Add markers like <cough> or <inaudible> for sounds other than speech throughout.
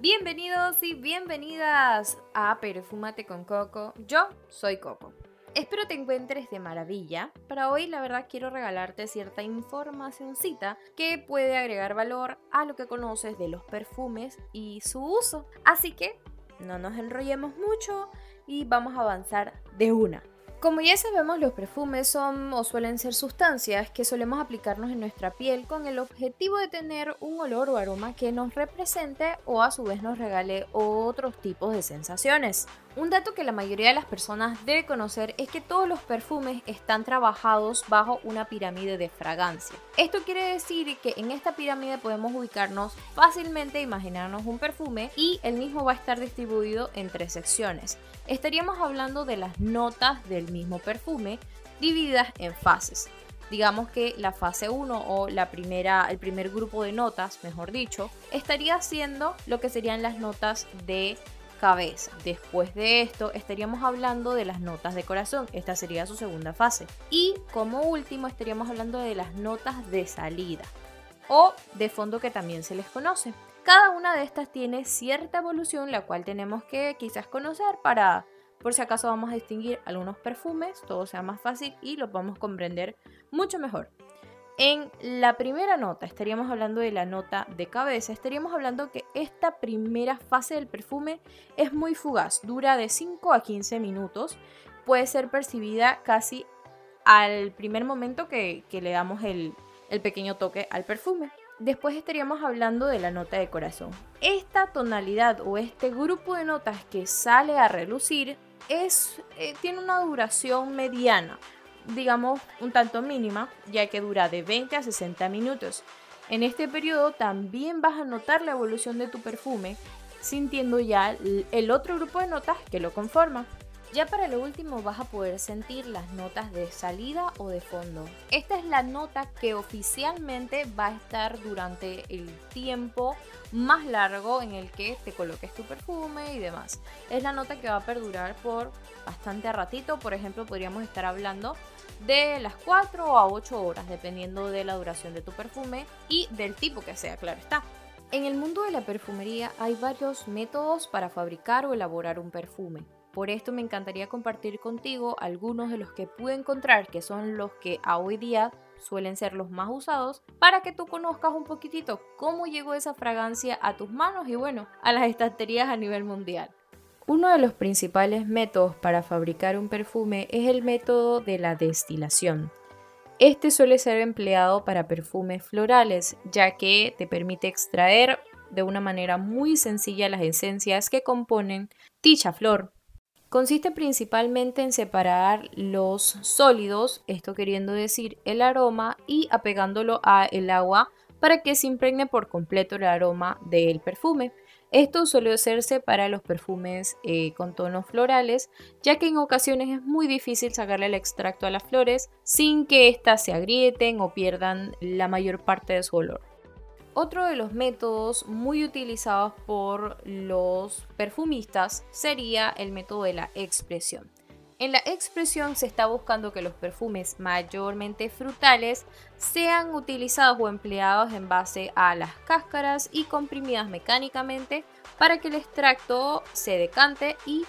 Bienvenidos y bienvenidas a Perfúmate con Coco. Yo soy Coco. Espero te encuentres de maravilla. Para hoy la verdad quiero regalarte cierta informacióncita que puede agregar valor a lo que conoces de los perfumes y su uso. Así que no nos enrollemos mucho y vamos a avanzar de una. Como ya sabemos, los perfumes son o suelen ser sustancias que solemos aplicarnos en nuestra piel con el objetivo de tener un olor o aroma que nos represente o a su vez nos regale otros tipos de sensaciones. Un dato que la mayoría de las personas debe conocer es que todos los perfumes están trabajados bajo una pirámide de fragancia. Esto quiere decir que en esta pirámide podemos ubicarnos fácilmente, imaginarnos un perfume y el mismo va a estar distribuido en tres secciones. Estaríamos hablando de las notas del mismo perfume divididas en fases digamos que la fase 1 o la primera, el primer grupo de notas, mejor dicho, estaría siendo lo que serían las notas de cabeza. Después de esto estaríamos hablando de las notas de corazón, esta sería su segunda fase. Y como último estaríamos hablando de las notas de salida o de fondo que también se les conoce. Cada una de estas tiene cierta evolución la cual tenemos que quizás conocer para por si acaso vamos a distinguir algunos perfumes, todo sea más fácil y lo podemos comprender mucho mejor. En la primera nota, estaríamos hablando de la nota de cabeza, estaríamos hablando que esta primera fase del perfume es muy fugaz, dura de 5 a 15 minutos, puede ser percibida casi al primer momento que, le damos el, pequeño toque al perfume. Después estaríamos hablando de la nota de corazón. Esta tonalidad o este grupo de notas que sale a relucir es, eh, tiene una duración mediana digamos, un tanto mínima, ya que dura de 20 a 60 minutos. En este periodo también vas a notar la evolución de tu perfume, sintiendo ya el otro grupo de notas que lo conforma. Ya para lo último vas a poder sentir las notas de salida o de fondo. Esta es la nota que oficialmente va a estar durante el tiempo más largo en el que te coloques tu perfume y demás. Es la nota que va a perdurar por bastante ratito, por ejemplo podríamos estar hablando de las 4 a 8 horas, dependiendo de la duración de tu perfume y del tipo que sea, claro está. En el mundo de la perfumería hay varios métodos para fabricar o elaborar un perfume. Por esto me encantaría compartir contigo algunos de los que pude encontrar, que son los que a hoy día suelen ser los más usados, para que tú conozcas un poquitito cómo llegó esa fragancia a tus manos y bueno, a las estanterías a nivel mundial. Uno de los principales métodos para fabricar un perfume es el método de la destilación. Este suele ser empleado para perfumes florales, ya que te permite extraer de una manera muy sencilla las esencias que componen dicha flor. Consiste principalmente en separar los sólidos, esto queriendo decir el aroma, y apegándolo a el agua para que se impregne por completo el aroma del perfume. Esto suele hacerse para los perfumes eh, con tonos florales, ya que en ocasiones es muy difícil sacarle el extracto a las flores sin que éstas se agrieten o pierdan la mayor parte de su olor. Otro de los métodos muy utilizados por los perfumistas sería el método de la expresión. En la expresión se está buscando que los perfumes mayormente frutales sean utilizados o empleados en base a las cáscaras y comprimidas mecánicamente para que el extracto se decante y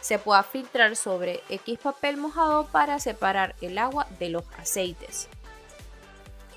se pueda filtrar sobre X papel mojado para separar el agua de los aceites.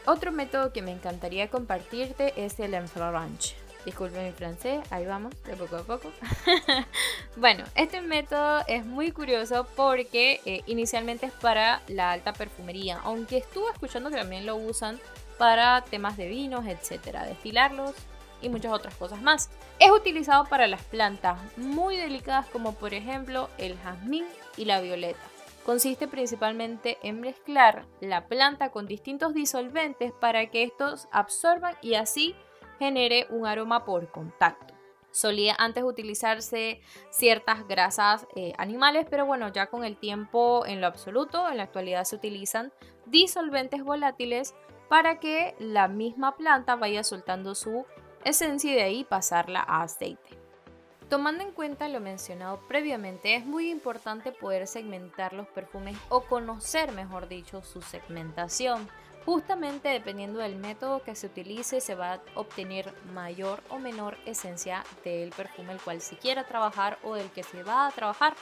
Otro método que me encantaría compartirte es el infrarange. Disculpen mi francés, ahí vamos, de poco a poco. <laughs> bueno, este método es muy curioso porque eh, inicialmente es para la alta perfumería, aunque estuve escuchando que también lo usan para temas de vinos, etcétera, destilarlos y muchas otras cosas más. Es utilizado para las plantas muy delicadas como por ejemplo el jazmín y la violeta. Consiste principalmente en mezclar la planta con distintos disolventes para que estos absorban y así genere un aroma por contacto. Solía antes utilizarse ciertas grasas eh, animales, pero bueno, ya con el tiempo en lo absoluto, en la actualidad se utilizan disolventes volátiles para que la misma planta vaya soltando su esencia y de ahí pasarla a aceite. Tomando en cuenta lo mencionado previamente, es muy importante poder segmentar los perfumes o conocer, mejor dicho, su segmentación Justamente dependiendo del método que se utilice se va a obtener mayor o menor esencia del perfume el cual se quiera trabajar o del que se va a trabajar.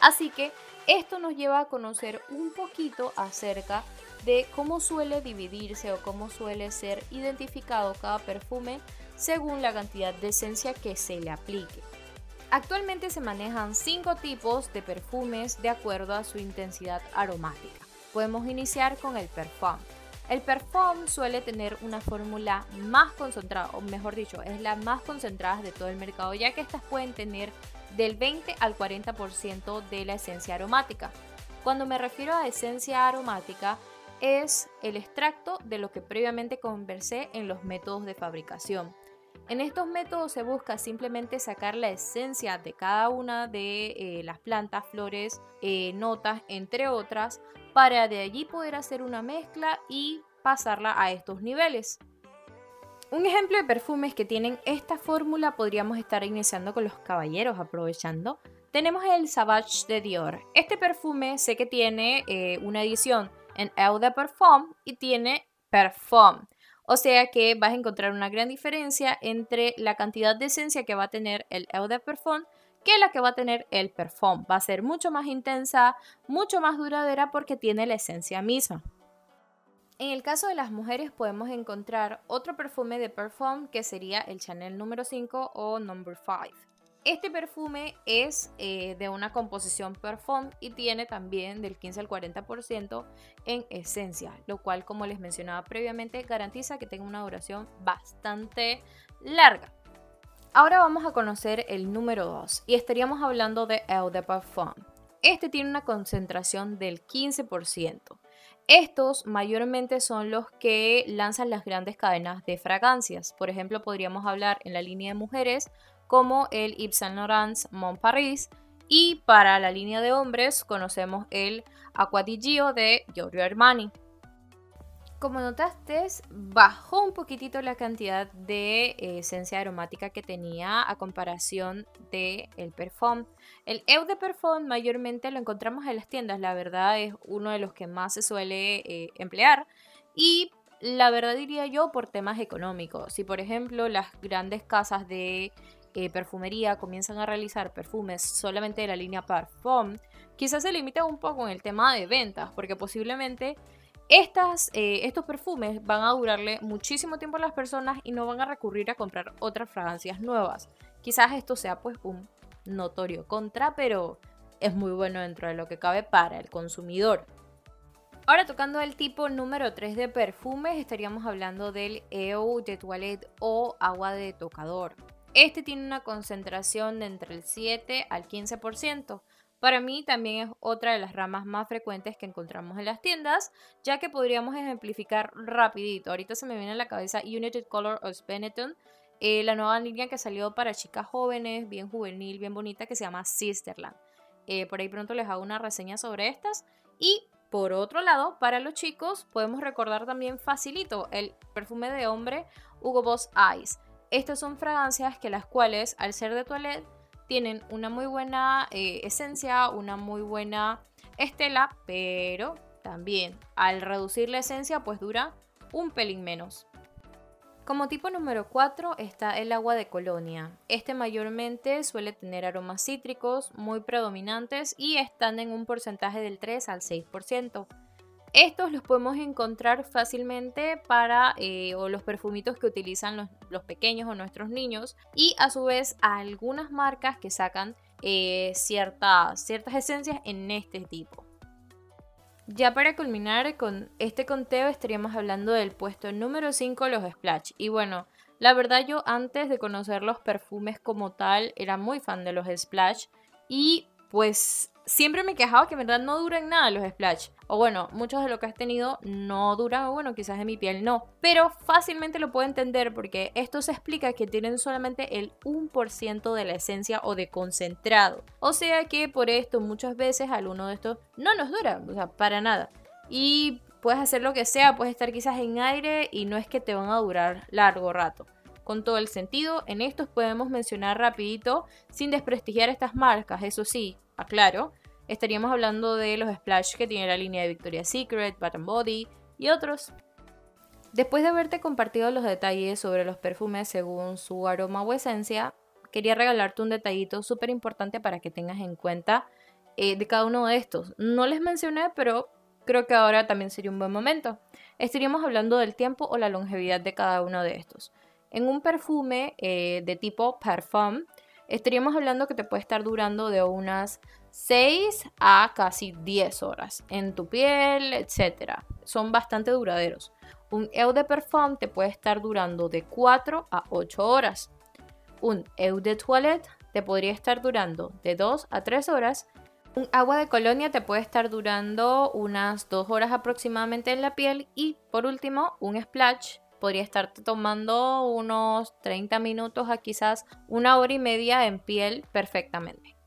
Así que esto nos lleva a conocer un poquito acerca de cómo suele dividirse o cómo suele ser identificado cada perfume según la cantidad de esencia que se le aplique. Actualmente se manejan cinco tipos de perfumes de acuerdo a su intensidad aromática. Podemos iniciar con el perfume. El perfume suele tener una fórmula más concentrada, o mejor dicho, es la más concentrada de todo el mercado, ya que estas pueden tener del 20 al 40% de la esencia aromática. Cuando me refiero a esencia aromática, es el extracto de lo que previamente conversé en los métodos de fabricación. En estos métodos se busca simplemente sacar la esencia de cada una de eh, las plantas, flores, eh, notas, entre otras, para de allí poder hacer una mezcla y pasarla a estos niveles. Un ejemplo de perfumes que tienen esta fórmula podríamos estar iniciando con los caballeros aprovechando. Tenemos el Savage de Dior. Este perfume sé que tiene eh, una edición en Eau de Parfum y tiene Parfum. O sea que vas a encontrar una gran diferencia entre la cantidad de esencia que va a tener el Eau de Parfum que la que va a tener el Parfum. Va a ser mucho más intensa, mucho más duradera porque tiene la esencia misma. En el caso de las mujeres podemos encontrar otro perfume de Parfum que sería el Chanel número 5 o number 5. Este perfume es eh, de una composición perfume y tiene también del 15 al 40% en esencia, lo cual como les mencionaba previamente garantiza que tenga una duración bastante larga. Ahora vamos a conocer el número 2 y estaríamos hablando de Eau de Parfum. Este tiene una concentración del 15%. Estos mayormente son los que lanzan las grandes cadenas de fragancias. Por ejemplo, podríamos hablar en la línea de mujeres como el Yves Saint Laurent Mon Paris y para la línea de hombres conocemos el Aqua di Gio de Giorgio Armani. Como notaste, bajó un poquitito la cantidad de eh, esencia aromática que tenía a comparación del el perfume. El Eau de Perfume mayormente lo encontramos en las tiendas, la verdad es uno de los que más se suele eh, emplear y la verdad diría yo por temas económicos. Si por ejemplo las grandes casas de eh, perfumería comienzan a realizar perfumes solamente de la línea Parfum, quizás se limita un poco en el tema de ventas, porque posiblemente eh, estos perfumes van a durarle muchísimo tiempo a las personas y no van a recurrir a comprar otras fragancias nuevas. Quizás esto sea pues un notorio contra, pero es muy bueno dentro de lo que cabe para el consumidor. Ahora tocando el tipo número 3 de perfumes, estaríamos hablando del EO de toilette o agua de tocador. Este tiene una concentración de entre el 7 al 15%. Para mí también es otra de las ramas más frecuentes que encontramos en las tiendas, ya que podríamos ejemplificar rapidito. Ahorita se me viene a la cabeza United Color of Benetton, eh, la nueva línea que salió para chicas jóvenes, bien juvenil, bien bonita, que se llama Sisterland. Eh, por ahí pronto les hago una reseña sobre estas. Y por otro lado, para los chicos podemos recordar también facilito el perfume de hombre Hugo Boss Eyes. Estas son fragancias que las cuales, al ser de toilette, tienen una muy buena eh, esencia, una muy buena estela, pero también al reducir la esencia, pues dura un pelín menos. Como tipo número 4 está el agua de colonia. Este mayormente suele tener aromas cítricos muy predominantes y están en un porcentaje del 3 al 6%. Estos los podemos encontrar fácilmente para eh, los perfumitos que utilizan los, pequeños o nuestros niños y a su vez algunas marcas que sacan eh, ciertas, ciertas esencias en este tipo. Ya para culminar con este conteo estaríamos hablando del puesto número 5, los Splash. Y bueno, la verdad yo antes de conocer los perfumes como tal era muy fan de los Splash y pues siempre me he quejado que en verdad no duran nada los splash. O bueno, muchos de lo que has tenido no duran, o bueno, quizás en mi piel no. Pero fácilmente lo puedo entender porque esto se explica que tienen solamente el 1% de la esencia o de concentrado. O sea que por esto muchas veces alguno de estos no nos dura, o sea, para nada. Y puedes hacer lo que sea, puedes estar quizás en aire y no es que te van a durar largo rato con todo el sentido. En estos podemos mencionar rapidito, sin desprestigiar estas marcas, eso sí, aclaro, estaríamos hablando de los splash que tiene la línea de Victoria's Secret, Bath Body y otros. Después de haberte compartido los detalles sobre los perfumes según su aroma o esencia, quería regalarte un detallito súper importante para que tengas en cuenta eh, de cada uno de estos. No les mencioné, pero creo que ahora también sería un buen momento. Estaríamos hablando del tiempo o la longevidad de cada uno de estos. En un perfume eh, de tipo parfum, estaríamos hablando que te puede estar durando de unas 6 a casi 10 horas en tu piel, etc. Son bastante duraderos. Un eau de parfum te puede estar durando de 4 a 8 horas. Un eau de toilette te podría estar durando de 2 a 3 horas. Un agua de colonia te puede estar durando unas 2 horas aproximadamente en la piel. Y por último, un splash podría estarte tomando unos 30 minutos a quizás una hora y media en piel perfectamente.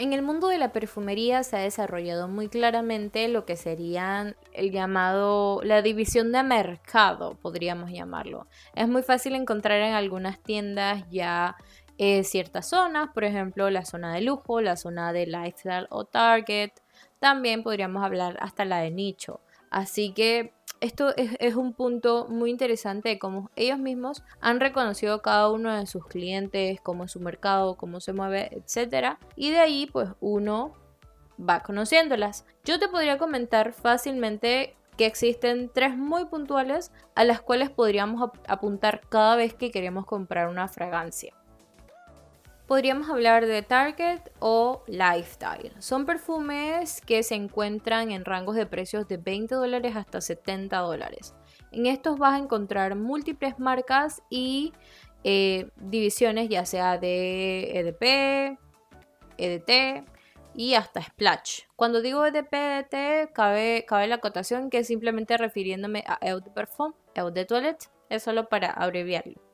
En el mundo de la perfumería se ha desarrollado muy claramente lo que serían el llamado, la división de mercado, podríamos llamarlo. Es muy fácil encontrar en algunas tiendas ya eh, ciertas zonas, por ejemplo la zona de lujo, la zona de lifestyle o target. También podríamos hablar hasta la de nicho. Así que esto es, un punto muy interesante de cómo ellos mismos han reconocido cada uno de sus clientes, cómo es su mercado, cómo se mueve, etc. Y de ahí pues uno va conociéndolas. Yo te podría comentar fácilmente que existen tres muy puntuales a las cuales podríamos apuntar cada vez que queremos comprar una fragancia podríamos hablar de Target o Lifestyle. Son perfumes que se encuentran en rangos de precios de 20 dólares hasta 70 dólares. En estos vas a encontrar múltiples marcas y eh, divisiones ya sea de EDP, EDT y hasta Splash. Cuando digo EDP, EDT, cabe, la acotación que es simplemente refiriéndome a Eau de Parfum, Eau de Toilette, es solo para abreviarlo.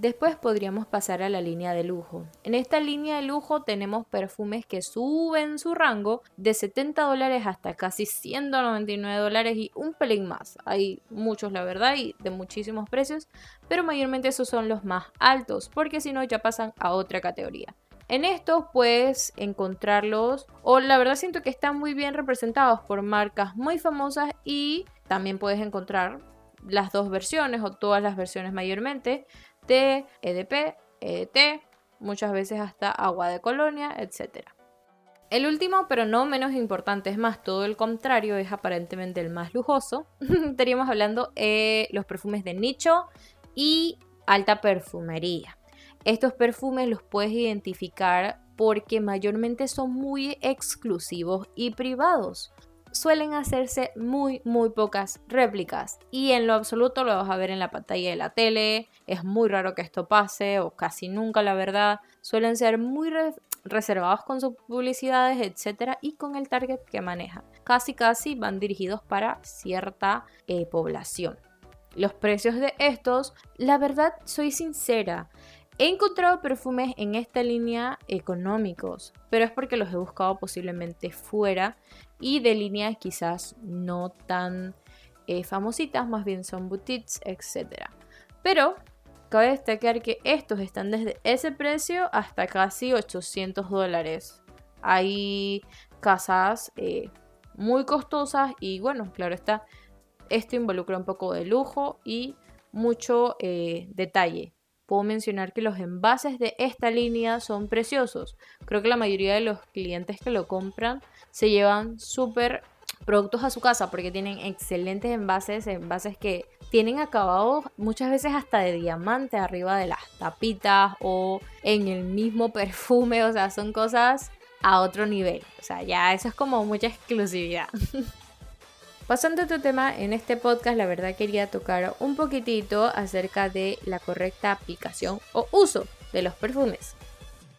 Después podríamos pasar a la línea de lujo. En esta línea de lujo tenemos perfumes que suben su rango de 70 dólares hasta casi 199 dólares y un pelín más. Hay muchos, la verdad, y de muchísimos precios, pero mayormente esos son los más altos, porque si no ya pasan a otra categoría. En estos puedes encontrarlos, o la verdad siento que están muy bien representados por marcas muy famosas y también puedes encontrar las dos versiones o todas las versiones mayormente EDP, EDT, muchas veces hasta agua de colonia, etc. El último, pero no menos importante, es más, todo el contrario, es aparentemente el más lujoso. <laughs> Estaríamos hablando de los perfumes de nicho y alta perfumería. Estos perfumes los puedes identificar porque mayormente son muy exclusivos y privados suelen hacerse muy muy pocas réplicas y en lo absoluto lo vas a ver en la pantalla de la tele, es muy raro que esto pase o casi nunca la verdad, suelen ser muy reservados con sus publicidades, etcétera y con el target que manejan. Casi casi van dirigidos para cierta eh, población. Los precios de estos, la verdad soy sincera, He encontrado perfumes en esta línea económicos, pero es porque los he buscado posiblemente fuera y de líneas quizás no tan eh, famositas, más bien son boutiques, etc. Pero cabe destacar que estos están desde ese precio hasta casi 800 dólares. Hay casas eh, muy costosas y bueno, claro está, esto involucra un poco de lujo y mucho eh, detalle puedo mencionar que los envases de esta línea son preciosos. Creo que la mayoría de los clientes que lo compran se llevan súper productos a su casa porque tienen excelentes envases, envases que tienen acabados muchas veces hasta de diamante arriba de las tapitas o en el mismo <laughs> perfume, o sea, son cosas a otro nivel. O sea, ya eso es como mucha exclusividad. <laughs> Pasando a otro tema, en este podcast la verdad quería tocar un poquitito acerca de la correcta aplicación o uso de los perfumes.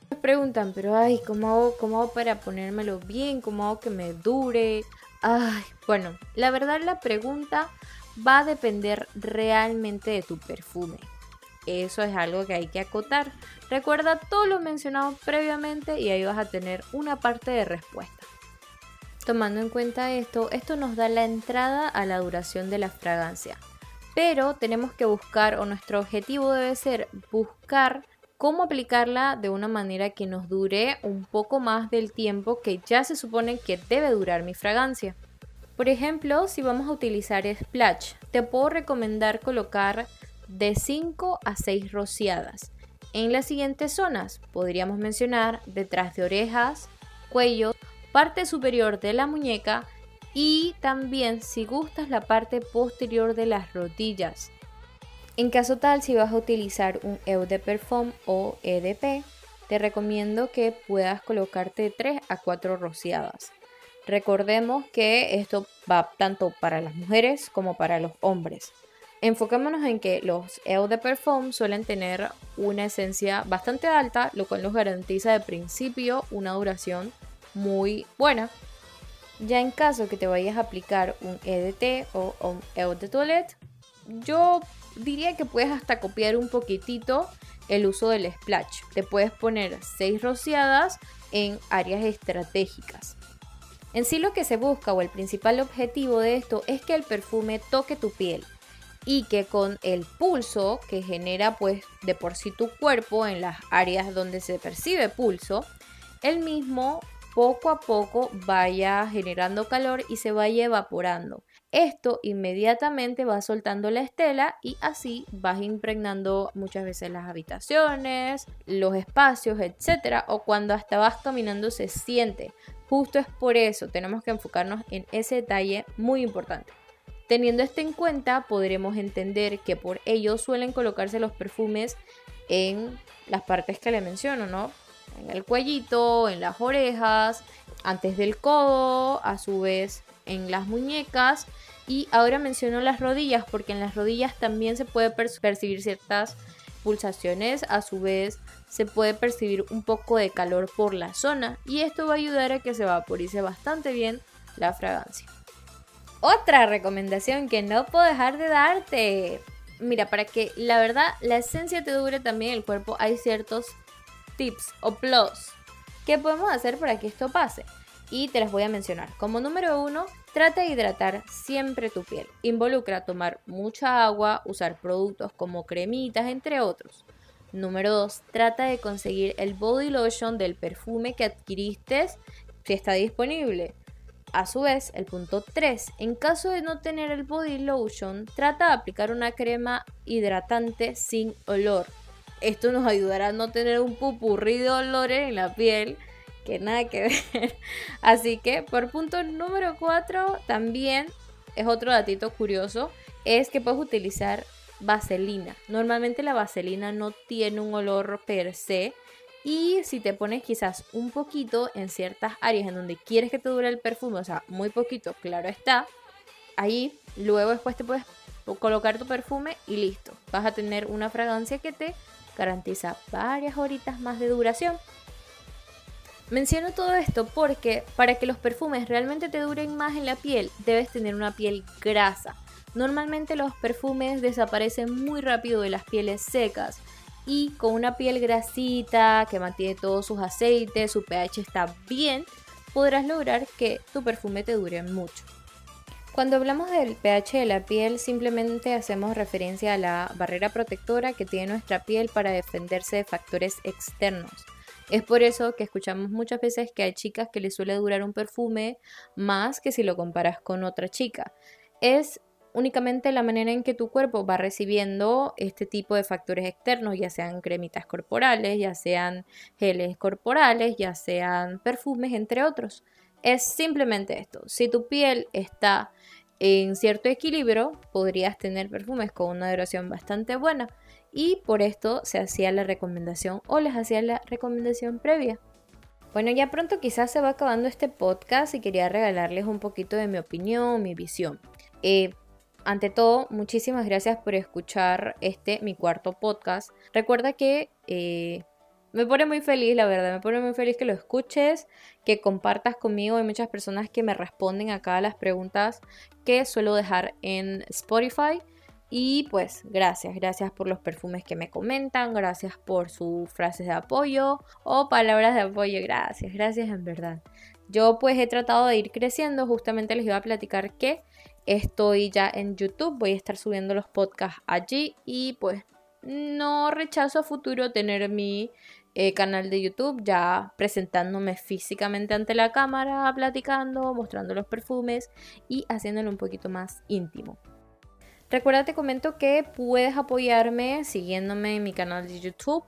Me preguntan, pero ay, ¿cómo hago, ¿cómo para ponérmelo bien? ¿Cómo hago que me dure? Ay, bueno, la verdad la pregunta va a depender realmente de tu perfume. Eso es algo que hay que acotar. Recuerda todo lo mencionado previamente y ahí vas a tener una parte de respuesta. Tomando en cuenta esto, esto nos da la entrada a la duración de la fragancia. Pero tenemos que buscar, o nuestro objetivo debe ser buscar cómo aplicarla de una manera que nos dure un poco más del tiempo que ya se supone que debe durar mi fragancia. Por ejemplo, si vamos a utilizar splash, te puedo recomendar colocar de 5 a 6 rociadas. En las siguientes zonas podríamos mencionar detrás de orejas, cuello, parte superior de la muñeca y también si gustas la parte posterior de las rodillas. En caso tal, si vas a utilizar un Eau de Perfume o EDP, te recomiendo que puedas colocarte 3 a 4 rociadas. Recordemos que esto va tanto para las mujeres como para los hombres. Enfocémonos en que los Eau de Perfume suelen tener una esencia bastante alta, lo cual nos garantiza de principio una duración muy buena. Ya en caso que te vayas a aplicar un EDT o un Eau de Toilette, yo diría que puedes hasta copiar un poquitito el uso del splash. Te puedes poner 6 rociadas en áreas estratégicas. En sí lo que se busca o el principal objetivo de esto es que el perfume toque tu piel y que con el pulso que genera pues de por sí tu cuerpo en las áreas donde se percibe pulso, el mismo poco a poco vaya generando calor y se vaya evaporando. Esto inmediatamente va soltando la estela y así vas impregnando muchas veces las habitaciones, los espacios, etcétera, o cuando hasta vas caminando se siente. Justo es por eso tenemos que enfocarnos en ese detalle muy importante. Teniendo esto en cuenta, podremos entender que por ello suelen colocarse los perfumes en las partes que le menciono, ¿no? En el cuellito, en las orejas, antes del codo, a su vez en las muñecas y ahora menciono las rodillas porque en las rodillas también se puede percibir ciertas pulsaciones, a su vez se puede percibir un poco de calor por la zona y esto va a ayudar a que se vaporice bastante bien la fragancia. Otra recomendación que no puedo dejar de darte. Mira, para que la verdad la esencia te dure también el cuerpo, hay ciertos tips o plus que podemos hacer para que esto pase y te las voy a mencionar. Como número uno, trata de hidratar siempre tu piel. Involucra tomar mucha agua, usar productos como cremitas, entre otros. Número 2. Trata de conseguir el body lotion del perfume que adquiriste si está disponible. A su vez, el punto 3. En caso de no tener el body lotion, trata de aplicar una crema hidratante sin olor. Esto nos ayudará a no tener un pupurrí de olores en la piel que nada que <laughs> ver. Así que por punto número 4 también es otro datito curioso, es que puedes utilizar vaselina. Normalmente la vaselina no tiene un olor per se y si te pones quizás un poquito en ciertas áreas en donde quieres que te dure el perfume, o sea, muy poquito, claro está, ahí luego después te puedes colocar tu perfume y listo. Vas a tener una fragancia que te garantiza varias horitas más de duración. Menciono todo esto porque para que los perfumes realmente te duren más en la piel, debes tener una piel grasa. Normalmente los perfumes desaparecen muy rápido de las pieles secas y con una piel grasita que mantiene todos sus aceites, su pH está bien, podrás lograr que tu perfume te dure mucho. Cuando hablamos del pH de la piel, simplemente hacemos referencia a la barrera protectora que tiene nuestra piel para defenderse de factores externos. Es por eso que escuchamos muchas veces que hay chicas que les suele durar un perfume más que si lo comparas con otra chica. Es únicamente la manera en que tu cuerpo va recibiendo este tipo de factores externos, ya sean cremitas corporales, ya sean geles corporales, ya sean perfumes, entre otros. Es simplemente esto. Si tu piel está en cierto equilibrio, podrías tener perfumes con una duración bastante buena y por esto se hacía la recomendación o les hacía la recomendación previa. Bueno, ya pronto quizás se va acabando este podcast y quería regalarles un poquito de mi opinión, mi visión. Eh, ante todo, muchísimas gracias por escuchar este, mi cuarto podcast. Recuerda que eh, me pone muy feliz, la verdad, me pone muy feliz que lo escuches, que compartas conmigo. Hay muchas personas que me responden acá a las preguntas que suelo dejar en Spotify. Y pues gracias, gracias por los perfumes que me comentan, gracias por sus frases de apoyo o palabras de apoyo, gracias, gracias en verdad. Yo pues he tratado de ir creciendo, justamente les iba a platicar que estoy ya en YouTube, voy a estar subiendo los podcasts allí y pues no rechazo a futuro tener mi eh, canal de YouTube ya presentándome físicamente ante la cámara, platicando, mostrando los perfumes y haciéndolo un poquito más íntimo. Recuerda, te comento que puedes apoyarme siguiéndome en mi canal de YouTube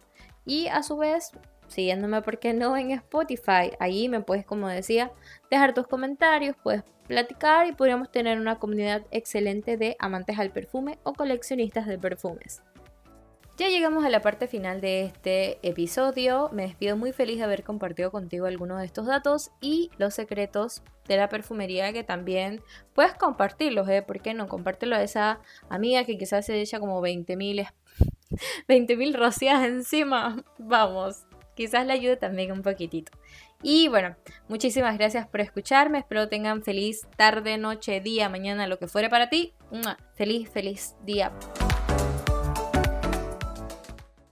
y a su vez siguiéndome, ¿por qué no?, en Spotify. Ahí me puedes, como decía, dejar tus comentarios, puedes platicar y podríamos tener una comunidad excelente de amantes al perfume o coleccionistas de perfumes. Ya llegamos a la parte final de este episodio. Me despido muy feliz de haber compartido contigo algunos de estos datos y los secretos de la perfumería que también puedes compartirlos, ¿eh? ¿Por qué no? Compártelo a esa amiga que quizás se echa como 20.000 20.000 <laughs> rocias encima. <laughs> Vamos, quizás le ayude también un poquitito. Y bueno, muchísimas gracias por escucharme. Espero tengan feliz tarde, noche, día, mañana, lo que fuere para ti. Feliz, feliz día.